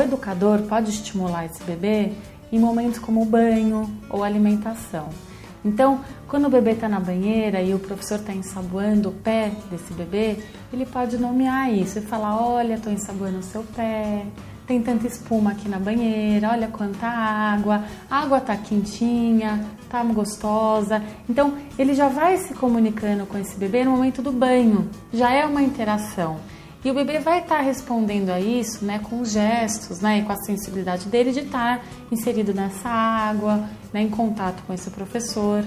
educador pode estimular esse bebê em momentos como banho ou alimentação. Então, quando o bebê está na banheira e o professor está ensaboando o pé desse bebê, ele pode nomear isso e falar: Olha, estou ensaboando o seu pé, tem tanta espuma aqui na banheira, olha quanta água, a água tá quentinha, tá gostosa. Então, ele já vai se comunicando com esse bebê no momento do banho, já é uma interação. E o bebê vai estar tá respondendo a isso, né, com os gestos, né, e com a sensibilidade dele de estar tá inserido nessa água, né, em contato com esse professor,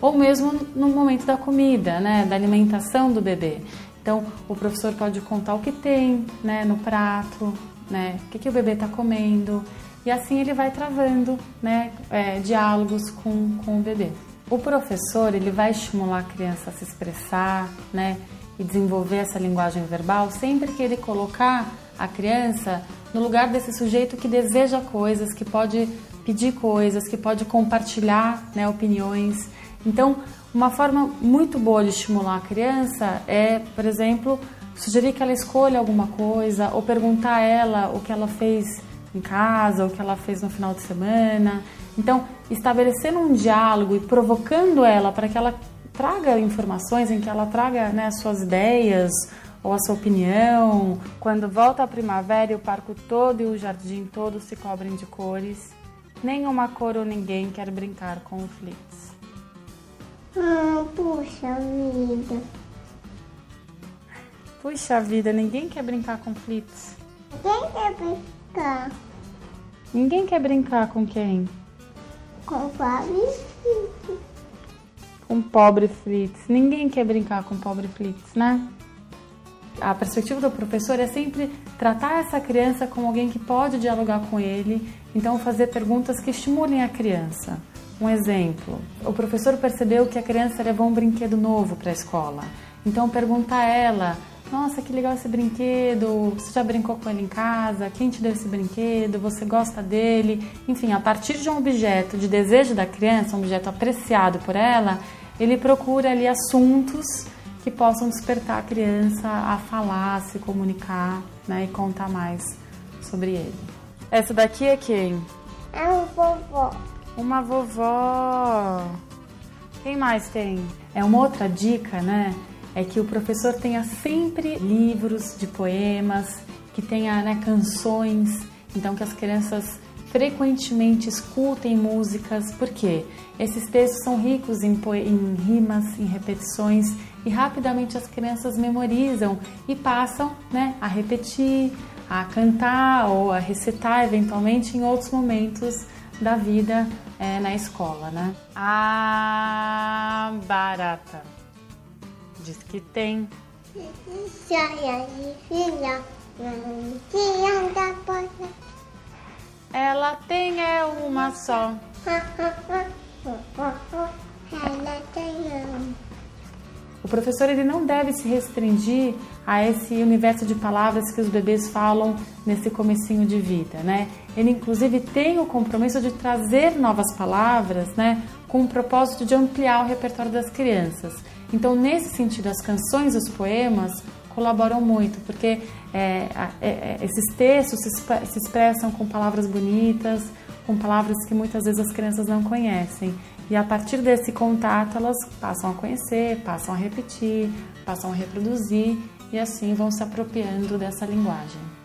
ou mesmo no momento da comida, né, da alimentação do bebê. Então, o professor pode contar o que tem, né, no prato, né, o que, que o bebê está comendo, e assim ele vai travando, né, é, diálogos com, com o bebê. O professor ele vai estimular a criança a se expressar, né, e desenvolver essa linguagem verbal sempre que ele colocar a criança no lugar desse sujeito que deseja coisas, que pode pedir coisas, que pode compartilhar né, opiniões. Então, uma forma muito boa de estimular a criança é, por exemplo, sugerir que ela escolha alguma coisa ou perguntar a ela o que ela fez em casa, o que ela fez no final de semana. Então, estabelecendo um diálogo e provocando ela para que ela traga informações, em que ela traga né, as suas ideias ou a sua opinião. Quando volta a primavera e o parque todo e o jardim todo se cobrem de cores, nenhuma cor ou ninguém quer brincar com o Flitz. Ah, puxa vida. Puxa vida, ninguém quer brincar com Flitz. Quem quer brincar? Ninguém quer brincar com quem? Com o Fábio com pobre Fritz. Ninguém quer brincar com pobre Fritz, né? A perspectiva do professor é sempre tratar essa criança como alguém que pode dialogar com ele, então fazer perguntas que estimulem a criança. Um exemplo: o professor percebeu que a criança levou um brinquedo novo para a escola, então pergunta a ela: Nossa, que legal esse brinquedo, você já brincou com ele em casa? Quem te deu esse brinquedo? Você gosta dele? Enfim, a partir de um objeto de desejo da criança, um objeto apreciado por ela, ele procura ali assuntos que possam despertar a criança a falar, a se comunicar né, e contar mais sobre ele. Essa daqui é quem? É um vovó. Uma vovó. Quem mais tem? É uma outra dica, né? É que o professor tenha sempre livros de poemas, que tenha né, canções, então que as crianças frequentemente escutem músicas, porque esses textos são ricos em, em, rimas, em repetições e rapidamente as crianças memorizam e passam né, a repetir, a cantar ou a recitar eventualmente em outros momentos da vida é, na escola. Né? A barata diz que tem. Ela tem é uma só. Ela tem O professor ele não deve se restringir a esse universo de palavras que os bebês falam nesse comecinho de vida, né? Ele inclusive tem o compromisso de trazer novas palavras, né, com o propósito de ampliar o repertório das crianças. Então, nesse sentido, as canções, os poemas colaboram muito, porque é, é, é, esses textos se, se expressam com palavras bonitas, com palavras que muitas vezes as crianças não conhecem. E a partir desse contato, elas passam a conhecer, passam a repetir, passam a reproduzir e assim vão se apropriando dessa linguagem.